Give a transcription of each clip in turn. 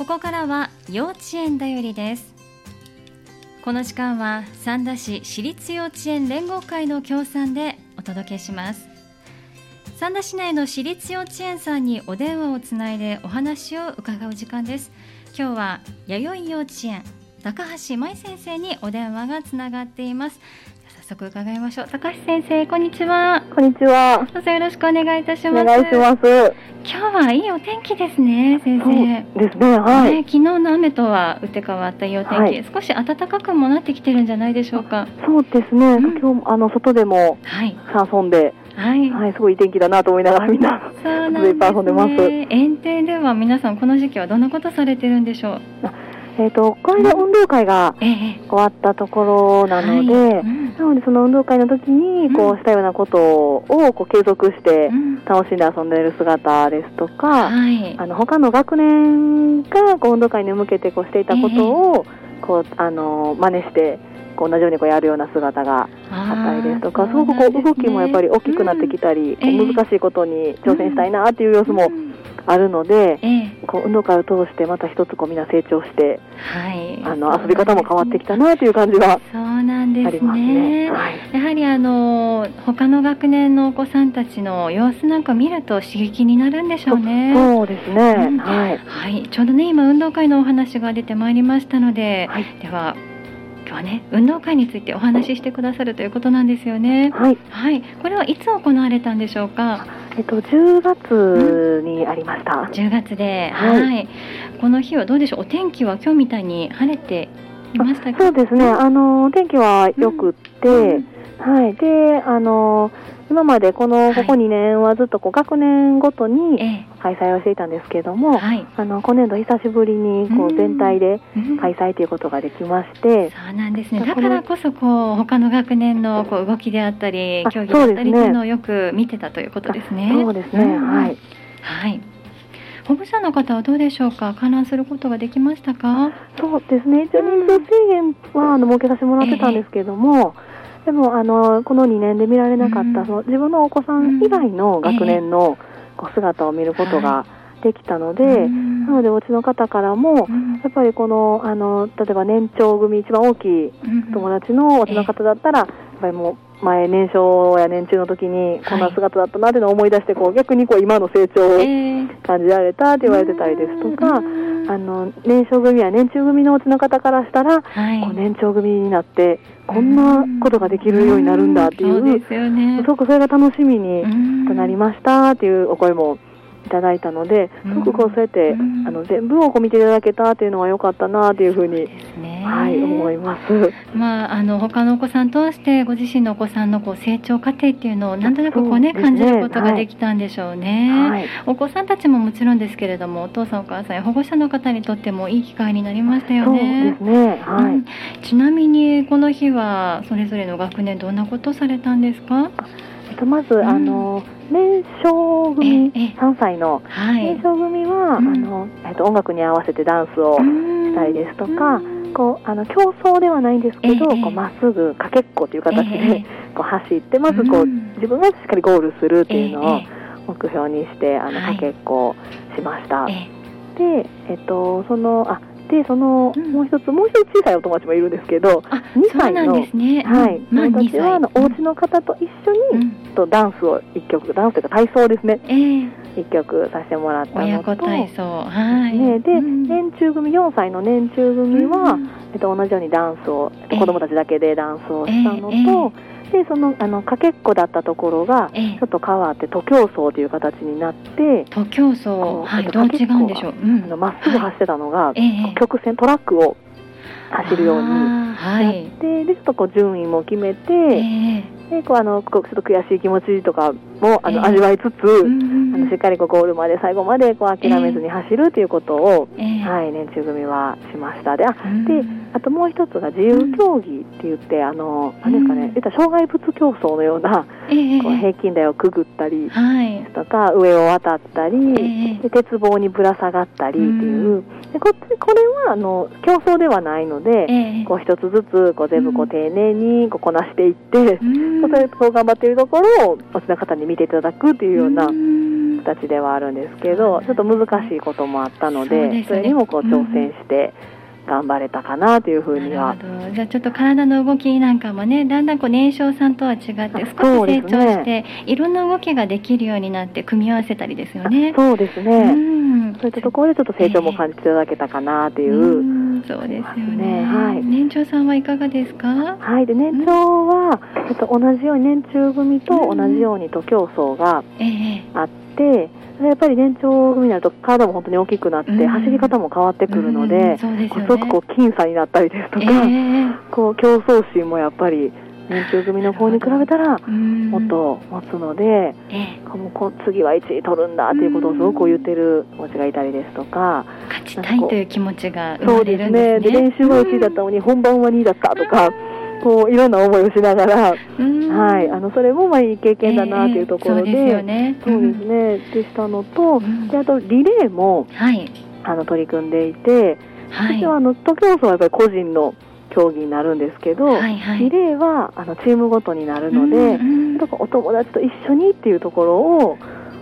ここからは幼稚園だよりです。この時間は三田市私立幼稚園連合会の協賛でお届けします。三田市内の私立幼稚園さんにお電話をつないでお話を伺う時間です。今日は弥生幼稚園高橋舞先生にお電話がつながっています。速伺いましょう。高橋先生こんにちは。こんにちは。どうぞよろしくお願いいたします。お願いします。今日はいいお天気ですね先生。ですねはい、ね、昨日の雨とは打って変わったいいお天気、はい、少し暖かくもなってきてるんじゃないでしょうか。そうですね、うん、今日あの外でもさ遊んで、はい、はい、すごいいい天気だなと思いながらみんなそうなんです、ね、園庭では皆さんこの時期はどんなことされてるんでしょう？えーと、この間運動会が終わったところなので、はい。うん、なのでその運動会の時にこうしたようなことをこう継続して楽しんで遊んでいる姿ですとか、うん、あの他の学年がこう運動会に向けてこうしていたことをこうあの真似してこう同じようにこうやるような姿があったりですとかすごくこう動きもやっぱり大きくなってきたり、うん、難しいことに挑戦したいなっていう様子も、あるので、ええ、こう運動会を通してまた一つこうみんな成長して、はい、あの遊び方も変わってきたなという感じはそうなんですね。はい、やはりあの他の学年のお子さんたちの様子なんか見ると刺激になるんでしょうね。そうですね。うん、はい、はい、ちょうどね今運動会のお話が出てまいりましたので、はい、では今日はね運動会についてお話ししてくださるということなんですよね。はい。はい。これはいつ行われたんでしょうか？えっと10月にありました。うん、10月で、はい、はい。この日はどうでしょう？お天気は今日みたいに晴れてそうですね。あのお天気は良くって、うん、はい。で、あの今までこのここ2年はずっとこう学年ごとに開催をしていたんですけれども、はい、あの今年度久しぶりにこう全体で開催ということができまして、そうなんですね。だからこそこう他の学年のこう動きであったり競技だったりというのをよく見てたということですね。そうですね、はい、はい保護者の方はどうでしょうか？観覧することができましたか？そうですね。一応人数制限はあの設けさせてもらってたんですけれども、えーでもあのこの2年で見られなかった、うん、その自分のお子さん以外の学年のこう姿を見ることができたので、はい、なのでお家の方からも、やっぱりこのあの例えば年長組一番大きい友達のお家の方だったら、やっぱりもう前年少や年中の時にこんな姿だったなっていうのを思い出してこう逆にこう今の成長を感じられたって言われてたりですとか、あの年少組や年中組のお家の方からしたら、はい、こう年長組になってこんなことができるようになるんだっていう、うすね、すごくそれが楽しみになりましたっていうお声もいただいたので、すごくこうそうやって、あの全部をこう見ていただけたっていうのは良かったなっていうふうに。はい、思います。まあ、あの他のお子さん通してご自身のお子さんのこう成長過程っていうのをなんとなくこうね、ね、感じることができたんでしょうね、はい、お子さんたちももちろんですけれどもお父さんお母さんや保護者の方にとってもいい機会になりましたよね。そうですね。はい、うん、ちなみにこの日はそれぞれの学年どんなことされたんですか？と、まず、うん、あの年少組3歳の年少組は、あのえっと、音楽に合わせてダンスをしたりですとか、こうあの競争ではないんですけど、こうまっすぐかけっこという形で、こう走ってまずこう、自分がしっかりゴールするっていうのを目標にしてあのかけっこしました。で、えっと、そのあでその、もう一つもう一つ小さいお友達もいるんですけど2歳の、ね、はい、まあ、友達はあのお家の方と一緒に、とダンスを一曲ダンスというか体操ですね、えー、一曲させてもらったのと体操、はい。ね、で、年中組4歳の年中組は、えっと、同じようにダンスを、えー、子供たちだけでダンスをしたのと、えーでそのあのかけっこだったところがちょっと変わって徒競走という形になって徒競走。はいどう違うんでしょう。ま、うん、っすぐ走ってたのが、はい、曲線トラックを走るようになって、はい、でちょっとこう順位も決めて、えー、でこうあのちょっと悔しい気持ちとかもあの、味わいつつ、あのしっかりこうゴールまで最後までこう諦めずに走るということを、はい、年中組はしました。であであともう一つが自由競技って言って、あの何ですかね、言った障害物競争のような、こう平均台をくぐったりですとか、上を渡ったり、で鉄棒にぶら下がったりっていう、でここれはあの競争ではないので、こう一つずつこう全部こう丁寧にこうこなしていって、それこう頑張っているところをおちの方に見ていただくっていうような形ではあるんですけど、ちょっと難しいこともあったので、ね、それにもこう挑戦して。頑張れたかなというふうには。じゃあちょっと体の動きなんかもねだんだんこう年少さんとは違って少し成長して、ね、いろんな動きができるようになって組み合わせたりですよね。そうですね、うん、そういったところでちょっと成長も感じていただけたかなという、えー、そうですよね、はい、年長さんはいかがですか？はい。で年長は、えっと、同じように年中組と同じように徒競走があって、えーやっぱり年長組になると体も本当に大きくなって、走り方も変わってくるので、すごくこう僅差になったりですとか、えー、こう競争心もやっぱり年中組の方に比べたらもっと持つので、えー、もう次は1位取るんだっていうことをすごく言ってる子たちがいたりですとか勝ちたいという気持ちが生まれるんですね。そうですね。で練習は1位だったのに本番は2位だったとか。こういろんな思いをしながら、はい、あのそれもまあいい経験だなというところで、えー、そうですね、そうですね、でしたのと、であとリレーも、はい、あの取り組んでいて、はい、私はあの徒競走はやっぱり個人の競技になるんですけど、はいはい、リレーはあのチームごとになるので、うんうん、お友達と一緒にっていうところを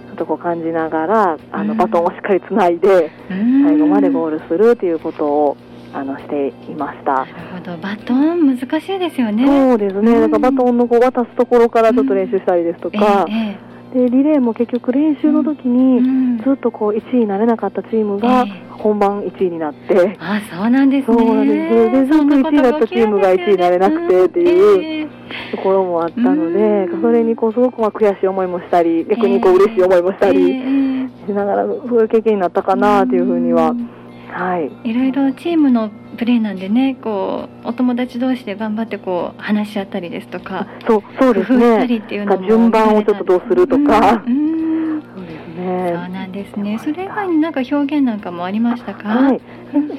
ちょっとこう感じながらあのバトンをしっかりつないで、最後までゴールするということをあのしていました。なるほど。バトン難しいですよね。そうですね、だからバトンのこう渡すところからちょっと練習したりですとか、うんええ、でリレーも結局練習の時にずっとこう1位になれなかったチームが本番1位になって、え、あそうなんですね。そうなんです。でずっと1位になったチームが1位になれなくてっていうところもあったので、それにこうすごくまあ悔しい思いもしたり逆にこう嬉しい思いもしたりしながらそういう経験になったかなというふうには、はい、いろいろチームのプレーなんでねこうお友達同士で頑張ってこう話し合ったりですとかそうそうですね。順番をちょっとどうするとか、うん、そうですね。そうなんですね。それ以外になんか表現なんかもありましたか、はい、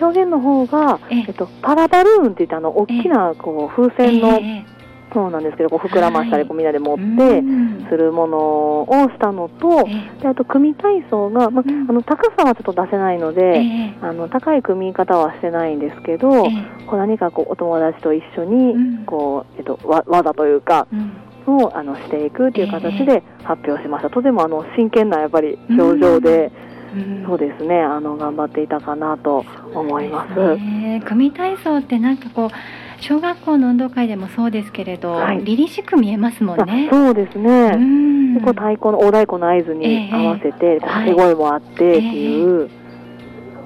表現の方が、えっと、パラバルーンっていったあの大きなこう風船の、えそうなんですけどこう膨らましたりこうみんなで持ってするものをしたのと、であと組体操が、まあの高さはちょっと出せないので、あの高い組み方はしてないんですけど、こう何かこうお友達と一緒にこう、えっと、わ技というか、をあのしていくという形で発表しました。とてもあの真剣なやっぱり表情で。そうですねあの頑張っていたかなと思います。組体操ってなんかこう小学校の運動会でもそうですけれど、はい、凛々しく見えますもんね。そうですね。でこう太鼓の大太鼓の合図に合わせて、えー、掛け声もあってっていう。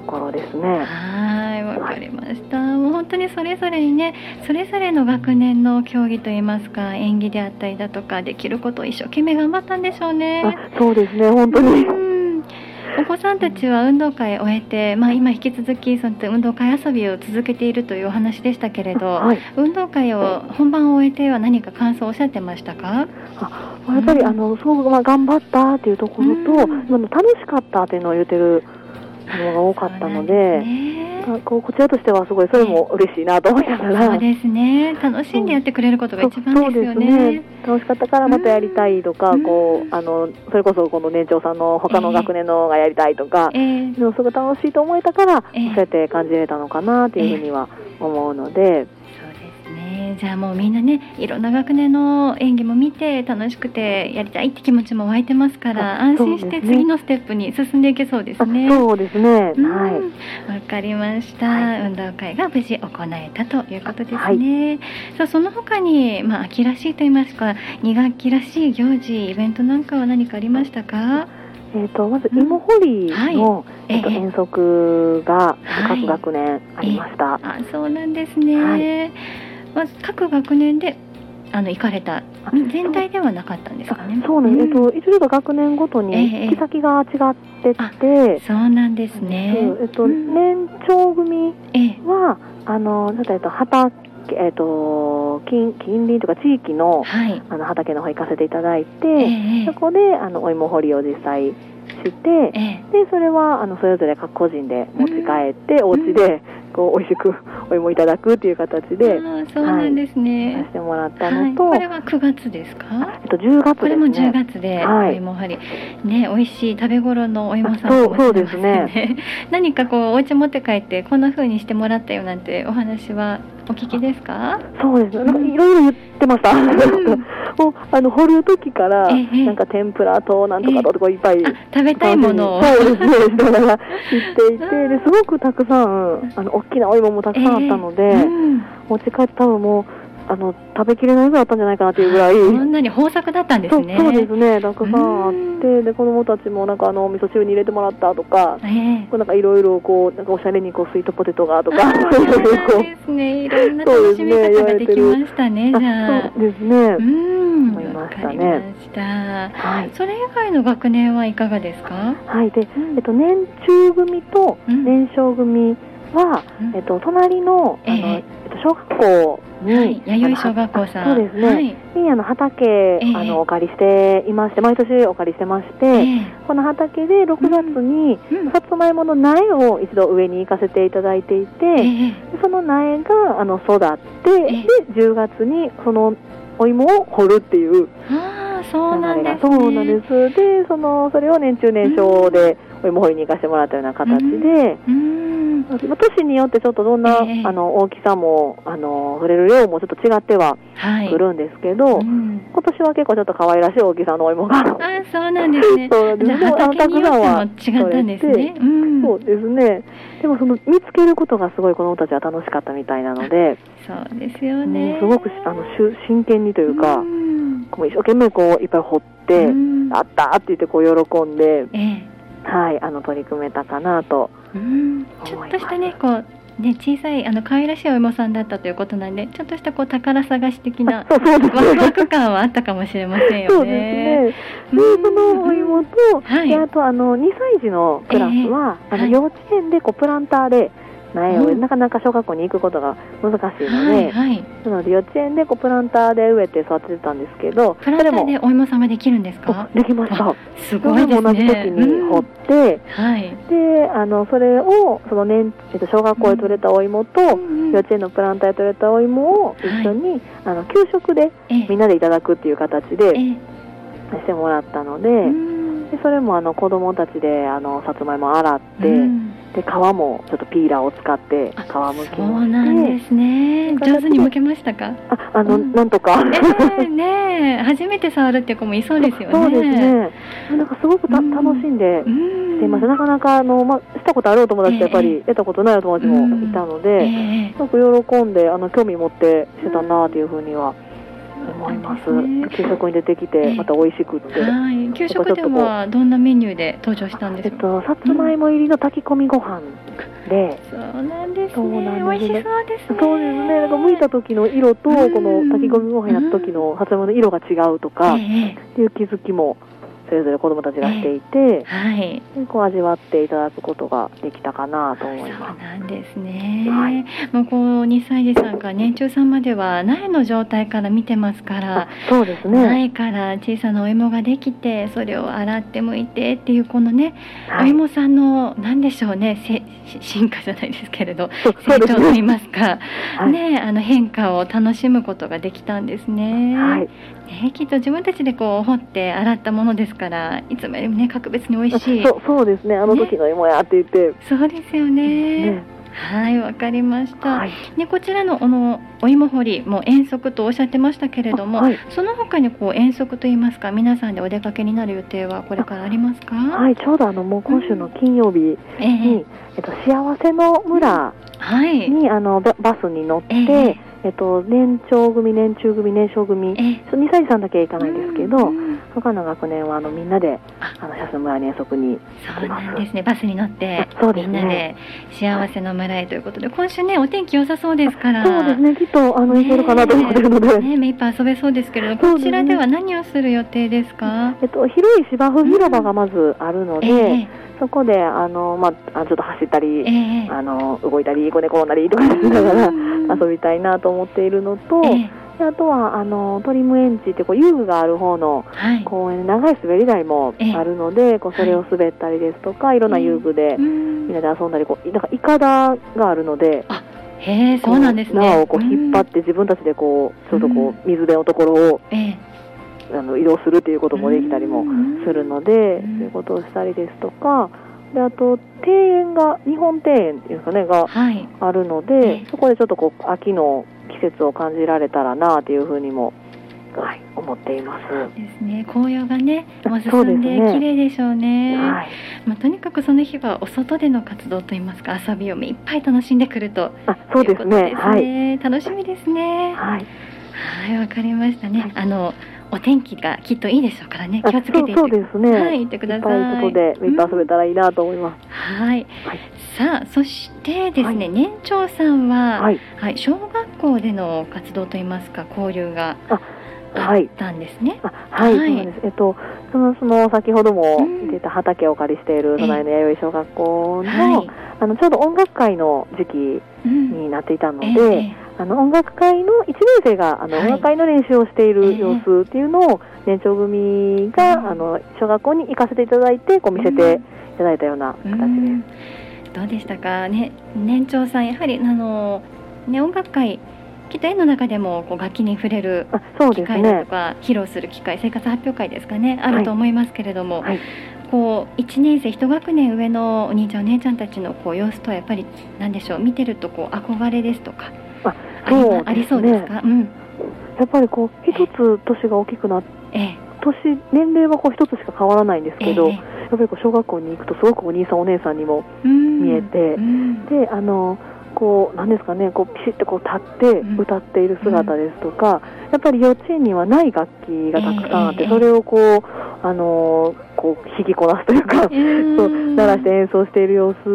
ところですね。はい、わかりました。もう本当にそれぞれにね、それぞれの学年の競技といいますか、演技であったりだとか、できることを一生懸命頑張ったんでしょうね。そうですね、本当に。お子さんたちは運動会を終えて、まあ、今引き続きその運動会遊びを続けているというお話でしたけれど、はい、運動会を本番を終えては何か感想をおっしゃってましたか？あやっぱり、うん、あのそう、まあ、頑張ったっていうところと、うん、楽しかったっていうのを言ってるのが多かったので。こうこちらとしてはすごいそれも嬉しいなと思いながら、そうですね。楽しんでやってくれることが一番ですよね。ね、楽しかったからまたやりたいとか、こうあのそれこそこの年長さんの他の学年のがやりたいとか、えー、でもすごい楽しいと思えたから、えー、そうやって感じれたのかなというふうには思うので。じゃあもうみんなねいろんな学年の演技も見て楽しくてやりたいって気持ちも湧いてますから安心して次のステップに進んでいけそうですね。そうですね。はい。わかりました、はい、運動会が無事行えたということですね。はい、さあその他にまあ秋らしいと言いますか2学期らしい行事イベントなんかは何かありましたか？えーと、まず芋掘りの、はい、えー、と遠足が各学年ありました。はい、あそうなんですね。はいまず各学年であの行かれた全体ではなかったんですかね。そうなんです。うん、えっと一度学年ごとに行き先が違ってて、えそうなんですね。えっと、年長組は、あのえっと畑えっと近近隣とか地域の,、はい、あの畑の方行かせていただいて、えそこであのお芋掘りを実際して、でそれはあのそれぞれ各個人で持ち帰って、うん、お家でこう美味しくお芋いただくっていう形で、そうなんですね、はい、させてもらったのと、はい、これは9月ですか？えっと10月ですね。これも10月で、お芋はりね美味しい食べ頃のお芋さんそうそうですね。何かこうお家持って帰ってこんな風にしてもらったよなんてお話はお聞きですかそうですねなんかいろいろ言ってました、んもうあの掘る時から、ええなんか天ぷらとなんとかととかいっぱい、あ食べたいものをそうですね、しながら言っていて、ですごくたくさん、あの大きなお芋もたくさんあったので、ええうん持ち帰って多分もうあの食べきれないぐらいあったんじゃないかなっていうぐらい。そんなに豊作だったんですねそうですね、たくさんあっうんて、で子供たちもなんかあの味噌汁に入れてもらったとか、ええこうなんかいろいろこうなんかおしゃれにこうスイートポテトがとか、そうですね。いろんな楽しみ方ができましたね。じゃああ。そうですね。うん、思いましたね。はい。それ以外の学年はいかがですか？はい。で、うんえっと年中組とうん年少組は、うん。えっと隣のあの、えええっと小学校に、はい、弥生小学校さん。そうですね。はい。にあの畑、ええ。あのお借りしていまして毎年お借りしてまして、ええ。この畑で6月に、うん。さつまいもの苗を一度上に行かせていただいていて、その苗があの育って、えで10月にそのお芋を掘るっていうそうなんですね。がそうなんです。でそのそれを年中年少でお芋掘りに行かせてもらったような形で、うん。まあ年によってちょっとどんな、ええあの大きさもあの触れる量もちょっと違ってははい。くるんですけど、うん今年は結構ちょっと可愛らしい大きさのお芋がああ、そうなんですね。そうですじゃあ畑によっても違ったんですね。うん。そうですねでもその見つけることがすごい子供たちは楽しかったみたいなので、そうですようんね。すごくあのしゅ真剣にというか、うんこう一生懸命こういっぱい掘って、うんあったって言ってこう喜んで、ええはい、あの取り組めたかなと。うんちょっとしたねこうね小さいあの可愛らしいお芋さんだったということなんでちょっとしたこう宝探し的な。ワクワク感はあったかもしれませんよね。そうですね。で、そのお芋と、はいであとあの2歳児のクラスは、あのええはい幼稚園でこうプランターで苗をうんなかなか小学校に行くことが難しいので、はいはい。なので幼稚園でこうプランターで植えて育ててたんですけど、プランターそれもでお芋さんができるんですあか？できました。すごいですね。同じ時に掘って、はい。であのそれをその年、えっと、小学校で採れたお芋と、うん幼稚園のプランターで採れたお芋を一緒に、あの給食でええみんなでいただくっていう形でええしてもらったので,、うんでそれもあの子供たちであのさつまいも洗って、うんで皮もちょっとピーラーを使って皮あむきそうなんですね。上手に剥けましたか？ああの、うんなんとか。ええねえ初めて触るっていう子もいそうですよね。そうですね。なんかすごくた、うん楽しんでうん。していました。なかなかあの、ま、したことあるお友達やっぱえりやったことないお友達もいたので、ええすごく喜んであの興味持ってしてたなというふうには思います。ね給食に出てきえてえまた美味しくって。はい。給食ではどんなメニューで登場したんですか？えっと、さつまいも入りの炊き込みご飯で、そうなんですそうね。なんですね美味しそうですね。そうですね、なんか剥いた時の色と、うんこの炊き込みご飯やった時のさつまいもの色が違うとか、っええていう気づきも、それぞれ子供たちがしていて、はい。でこう味わっていただくことができたかなと思いそうまなんですね。はいもうこう2歳児さんから年中さんまでは苗の状態から見てますかす。らあ。そうですね。苗から小さなお芋ができてそれを洗って剥いてっていうこのね、はいお芋さんの何でしょうね進化じゃないですけれど成。長といいますか、はいねあの変化を楽しむことができたんですね。はい。ねきっと自分たちでこう掘って洗ったものですからいつもよりもね格別に美味しい。そうそうですね、あの時の芋やって言って、そうですよね。ねはい、わかりました。はい。ね、こちらのあのお芋掘りも遠足とおっしゃってましたけれども、はいその他にこう遠足といいますか皆さんでお出かけになる予定はこれからありますか？はい、ちょうどあのもう今週の金曜日ええに、えっと、幸せの村はい。にあのババスに乗って、えええっと、年長組、年中組、年少組、ええ。そう2歳児さんだけ行かないんですけど、うん他の学年はあのみんなであ。あの幸せの村に遠足にそうなんですね。バスに乗ってあそうですね。みんなで幸せの村へということで、今週ねお天気良さそうですから。そうですね、きっとあの行けるかなと思ってるので、ね、目いっぱい遊べそうですけれど、こちらでは何をする予定ですか？えっと、広い芝生広場がまずあるので、えそこであの、まあ、あちょっと走ったえり、ええ。あの動いたり、こね転んだりとかしながらうん。遊びたいなと思っているのと、ええ。であとはあのトリムエンチってこう遊具がある方のはい。公園で長い滑り台もあるので、こうそれを滑ったりですとか、いろんな遊具でうん。みんなで遊んだりこうなんかいかだがあるのでへえ、そうなんですね。縄をこう引っ張って自分たちでこうちょっとこう水辺のところをあの移動するっていうこともできたりもうんするので、うんそういうことをしたりですとかであと庭園が日本庭園っていうんですかねがはい。あるので、ええそこでちょっとこう秋の季節を感じられたらなというふうにも、はい、思っています。ですね。紅葉がね、もう進んでね綺麗でしょうね。はい、まあとにかくその日はお外での活動といいますか遊びを目いっぱい楽しんでくるとあそうですいうことね。はい、ね楽しみですね。はい、はい、わかりましたね。はいあのお天気がきっといいでしょうからね。あ気をつけていそうですね。はい、行ってください。いっぱい外でいっぱい遊べたらいいなと思います。はい。はいさあ、そしてですね、はい年長さんは、はい、はい、小学校での活動といいますか、交流がはいったんですね。あはい、はいそうです。えっとそのその先ほどもうん言っていた畑をお借りしている隣の弥生小学校の、はい。あのちょうど音楽会の時期うん。になっていたので。ええあの音楽会の1年生があの、はい。音楽会の練習をしていええる様子っていうのを年長組が、うんあの小学校に行かせていただいてこう見せていただいたようなう形です。ん。どうでしたか？ね、年長さん、やはりあの、ね、音楽会、きっと絵の中でもこう楽器に触れる機会だとね。か、披露する機会、生活発表会ですかね、あると思いますけれども、はい。こう1年生、1学年上のお兄ちゃん、お姉ちゃんたちのこう様子とはやっぱり、なんでしょう、見てるとこう憧れですとか、そうありそうですか、うん。やっぱりこう一つ年が大きくなっええ。年年齢はこう一つしか変わらないんですけど、えやっぱりこう小学校に行くとすごくお兄さんお姉さんにもうん。見えてうん。であのこうなんですかねこうピシッとこう立ってうん。歌っている姿ですとか、やっぱり幼稚園にはない楽器がたくさんあって、ええそれをこうあのこう弾きこなすというか、うん そう鳴らして演奏している様子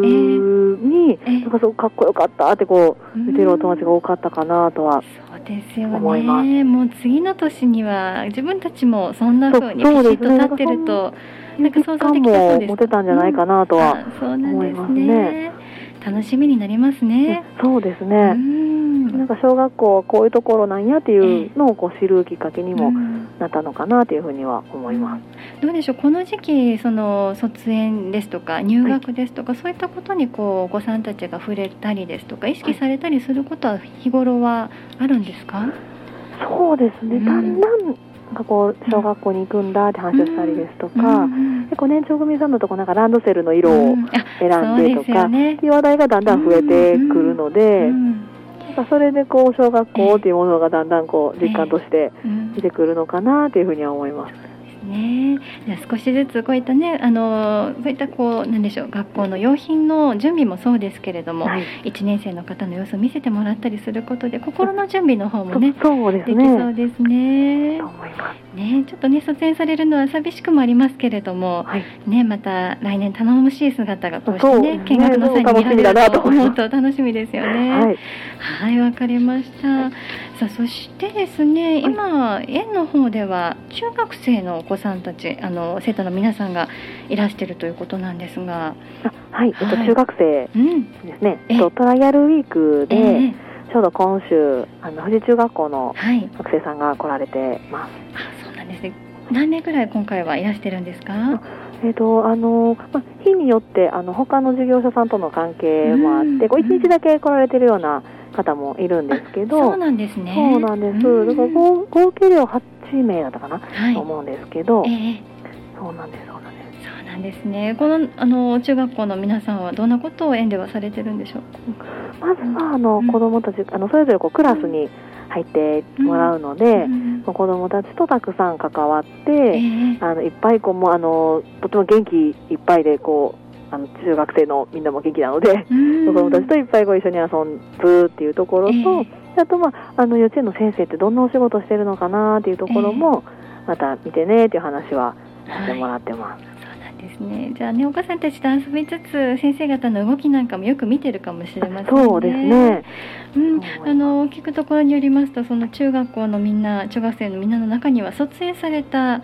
に、ええ。なんかすごくかっこよかったってこう見てるお友達が多かったかなとは、そうですよね。もう次の年には自分たちもそんな風にピそうシッと立ってると、いう実感も持てたんじゃないかなとは、思いますね。楽しみになりますね。そうですうね、ん。なんか小学校はこういうところなんやっていうのをこう知るきっかけにもうん。なったのかなというふうには思います。どうでしょうこの時期その卒園ですとか入学ですとか、そういったことにこうお子さんたちが触れたりですとか意識されたりすることは日頃はあるんですか？そうですね、うん。だんだんなんかこう小学校に行くんだって話をしたりですとか、うん結構年長組さんのとこなんかランドセルの色を選んでとそうですよか、ね。っていう話題がだんだん増えてくるので、うんなんかそれでこう小学校っていうものがだんだんこう実感としてうん。出てくるのかなというふうには思います。ねじゃあ少しずつこういったねあのこういったこうなんでしょう学校の用品の準備もそうですけれども、はい、1年生の方の様子を見せてもらったりすることで心の準備の方もねそそうですできそうね。ですねと思います。ねちょっとね卒園されるのは寂しくもありますけれどもはい、ねまた来年頼もしい姿がこうしてね見学の際に見られると思うと楽しみですよね。はい、はい、わかりました。さあ、そしてですね、今、園の方では中学生のお子さんたち、あの生徒の皆さんがいらしているということなんですが。あはい、えっとはい中学生うん。ですね。ええっとトライアルウィークで、ええちょうど今週あの富士中学校のはい。学生さんが来られてます。あ、そうなんですね。何名ぐらい今回はいらしてるんですか？えっ、とあのまあ日によってあの他の事業者さんとの関係もあって、うんこう一日だけ来られてるような方もいるんですけど、そうなんですね。そうなんです。うんだから合合計では8名だったかな、はいと。思うんですけど、ええそうなんですそうなんです。そうなんですね。このあの中学校の皆さんはどんなことを園ではされてるんでしょう？か。まずはあの、うん子どもたちあのそれぞれこうクラスに入ってもらうので、うん子どもたちとたくさん関わって。ええあのいっぱいこうもうあのとても元気いっぱいでこうあの中学生のみんなも元気なので、うん子供たちといっぱいご一緒に遊ぶっていうところと、えあと、まあ、あの幼稚園の先生ってどんなお仕事してるのかなっていうところも、また見てねっていう話はさせてもらってます。ですね。じゃあね、お子さんたちと遊びつつ、先生方の動きなんかもよく見てるかもしれませんね。そうですね。うん、あの聞くところによりますと、その中学校のみんな、中学生のみんなの中には卒園された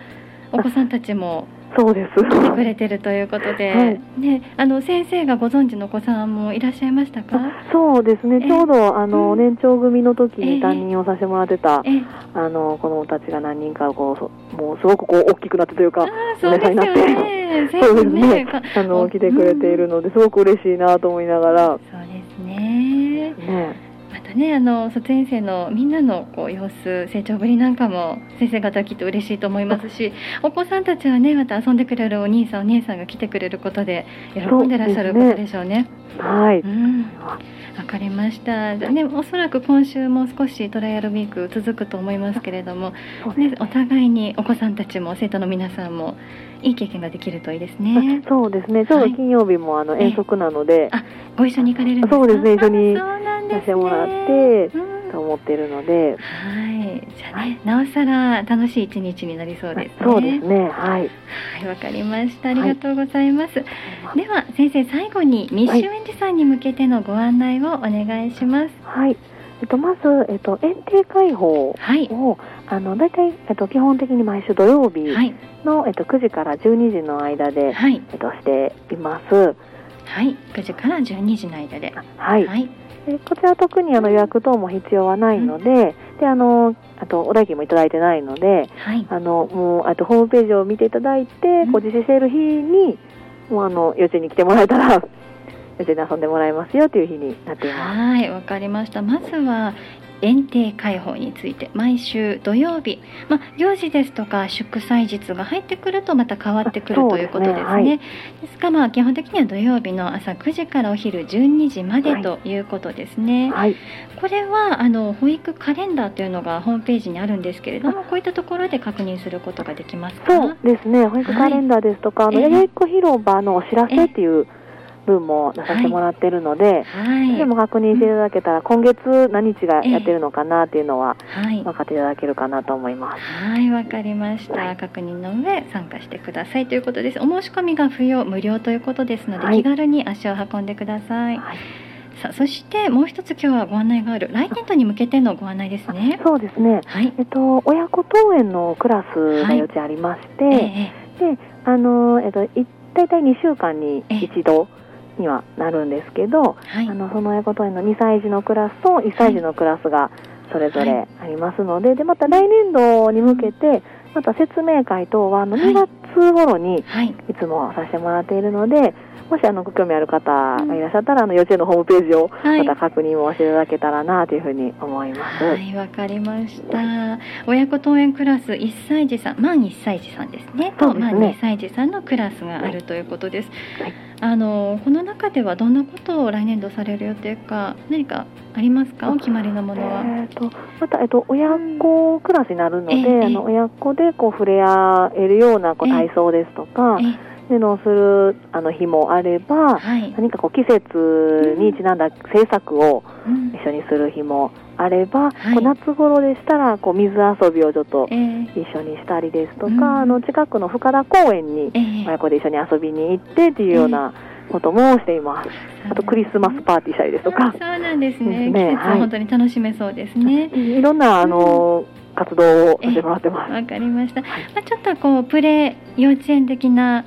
お子さんたちもそうです。来てくれてるということで、はいね、あの先生がご存知のお子さんもいらっしゃいましたか？そうですね。えちょうどあの、うん年長組の時ええに担任をさせてもらってた、え、あの子供たちが何人かこうそもうすごくこう大きくなってというか、そうですよね。そうですねぜひかあの来てくれているのですごく嬉しいなと思いながら、そうですね。ね。またねあの卒園生のみんなのこう様子成長ぶりなんかも先生方はきっと嬉しいと思いますしお子さんたちはねまた遊んでくれるお兄さんお姉さんが来てくれることで喜んでらっしゃることでしょうね。はい、うんわかりました。じゃね、おそらく今週も少しトライアルウィーク続くと思いますけれども、ね、お互いにお子さんたちも生徒の皆さんもいい経験ができるといいですね。そうですね。ちょうど金曜日もあの遠足なので、あ、ご一緒に行かれるんですか？そうですね。一緒にさせてもらって、と思ってるので、はい。じゃあね、なおさら楽しい一日になりそうですね。そうですね。はい。はい、わかりました。ありがとうございます。では先生最後に密集園児さんに向けてのご案内をお願いします。はい。えっと、まず、えっと、園庭開放を、はい、あの大体、えっと、基本的に毎週土曜日の、はい、えっと、9時から12時の間で、はい、えっと、しています。はい、9時から12時の間で。はい。はい、でこちら特にあの予約等も必要はないので、うん、であのあとお代金もいただいてないので、はい、あのもうあとホームページを見ていただいて、うん、ご自している日にもうあの幼稚園に来てもらえたら 遊んでもらえますよという日になっています。はい、わかりました。まずは園庭開放について毎週土曜日、まあ、行事ですとか祝祭日が入ってくるとまた変わってくるということですね。です、ねはい、ですからまあ基本的には土曜日の朝9時からお昼12時までということですね。はい、これはあの保育カレンダーというのがホームページにあるんですけれども、こういったところで確認することができますか？そうですね。保育カレンダーですとか、はい、あのややいっこ広場のお知らせっていう。分も出させてもらってるので、はい、でも確認していただけたら、今月何日がやってるのかなっていうのは分かっていただけるかなと思います。はいわかりました、はい、確認の上参加してくださいということです。お申し込みが不要無料ということですので、はい、気軽に足を運んでください。はいさあそしてもう一つ今日はご案内がある来年度に向けてのご案内ですね。そうですね。はい。えっと親子登園のクラスが予知ありまして、はいえー、であのえっとい大体2週間に一度にはなるんですけど、はい、あのその親子登園の2歳児のクラスと1歳児のクラスがそれぞれありますので、はい、でまた来年度に向けてまた説明会等はあの2月頃にい。つもさせてもらっているので、もしあのご興味ある方がいらっしゃったら、あの幼稚園のホームページをまた確認をしていただけたらなというふうに思います。はい、わかりました。親子登園クラス1歳児さん、満1歳児さんですね。と、ね、満2歳児さんのクラスがあるということです。はい、あのこの中ではどんなことを来年度される予定か何かありますか？お決まりのものは。えっ、ー、とまたえっ、ー、と親子クラスになるので、えー、あの親子でこう触れ合えるようなこう体操ですとか。えーでのするあの日もあれば、はい、何かこう季節にちなんだ制作を一緒にする日もあれば、うんこう夏頃でしたらこう水遊びをちょっと一緒にしたりですとか、えー、あの近くの深田公園に親子で一緒に遊びに行ってっていうような、こともしています。あとクリスマスパーティーしたりですとか。そうなんですね。ね季節は本当に楽しめそうですね。はい、いろんなあの、うん、活動をしてもらってます。わかりました。まあちょっとこうプレ幼稚園的な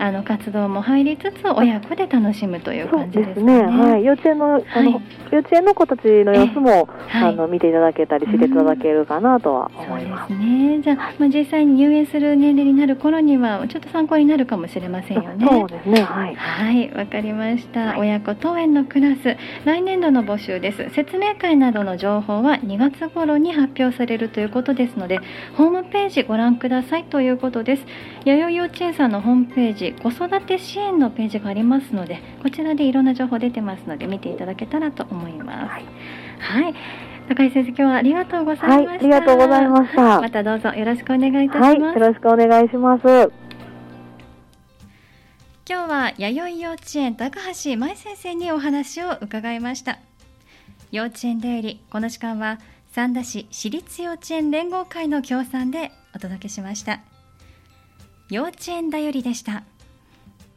あの活動も入りつつ親子で楽しむという感じですね。すねはい、幼稚園のあの、はい、幼稚園の子たちの様子も、はい、あの見ていただけたり知っていただけるかなとは思います。そうですね。じゃあ、まあ実際に入園する年齢になる頃にはちょっと参考になるかもしれませんよね。そうですね。はい。はい、わかりました。親子登園のクラス来年度の募集です。説明会などの情報は2月頃に発表されるということですので、ホームページご覧くださいということです。弥生幼稚園さんのホームページ子育て支援のページがありますのでこちらでいろんな情報出てますので見ていただけたらと思います。はい、はい高井先生今日はありがとうございました、はい、ありがとうございました。またどうぞよろしくお願いいたします。はい、よろしくお願いします。今日は弥生幼稚園高橋舞先生にお話を伺いました。幼稚園出入りこの時間は三田市私立幼稚園連合会の協賛でお届けしました。幼稚園だよりでした。